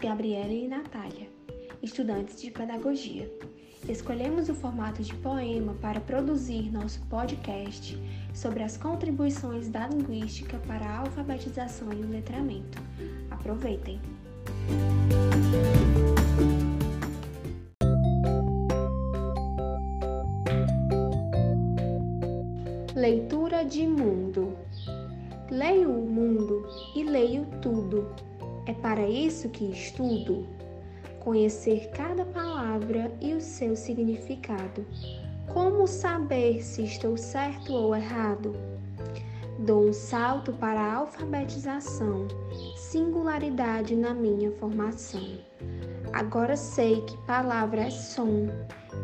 Gabriela e Natália, estudantes de pedagogia. Escolhemos o formato de poema para produzir nosso podcast sobre as contribuições da linguística para a alfabetização e o letramento. Aproveitem! Leitura de mundo. Leio o mundo e leio tudo. É para isso que estudo. Conhecer cada palavra e o seu significado. Como saber se estou certo ou errado? Dou um salto para a alfabetização, singularidade na minha formação. Agora sei que palavra é som,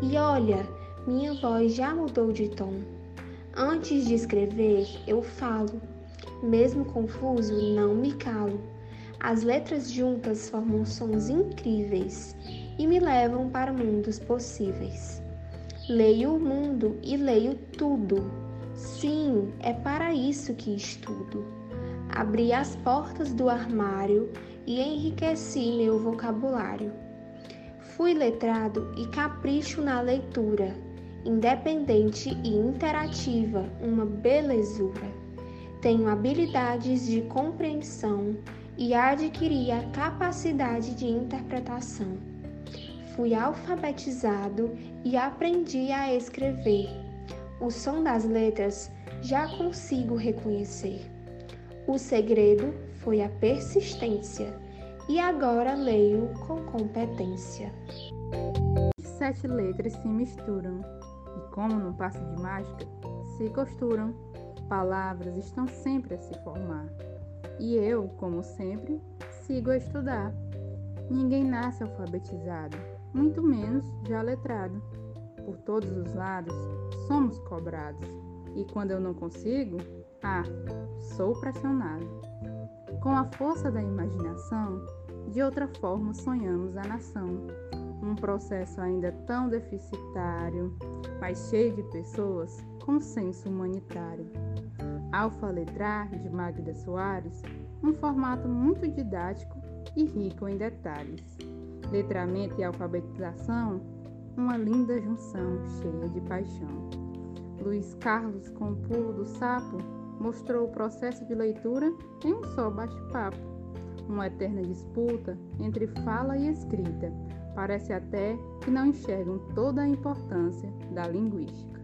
e olha, minha voz já mudou de tom. Antes de escrever, eu falo. Mesmo confuso, não me calo. As letras juntas formam sons incríveis e me levam para mundos possíveis. Leio o mundo e leio tudo. Sim, é para isso que estudo. Abri as portas do armário e enriqueci meu vocabulário. Fui letrado e capricho na leitura independente e interativa, uma belezura. Tenho habilidades de compreensão e adquiri a capacidade de interpretação. Fui alfabetizado e aprendi a escrever. O som das letras já consigo reconhecer. O segredo foi a persistência e agora leio com competência. Sete letras se misturam e, como num passe de mágica, se costuram. Palavras estão sempre a se formar. E eu, como sempre, sigo a estudar. Ninguém nasce alfabetizado, muito menos já letrado. Por todos os lados, somos cobrados. E quando eu não consigo, ah, sou pressionado. Com a força da imaginação, de outra forma sonhamos a nação um processo ainda tão deficitário, mas cheio de pessoas com senso humanitário. Alfa Letrar, de Magda Soares, um formato muito didático e rico em detalhes. Letramento e alfabetização, uma linda junção cheia de paixão. Luiz Carlos, com o pulo do sapo, mostrou o processo de leitura em um só bate-papo, uma eterna disputa entre fala e escrita, Parece até que não enxergam toda a importância da linguística.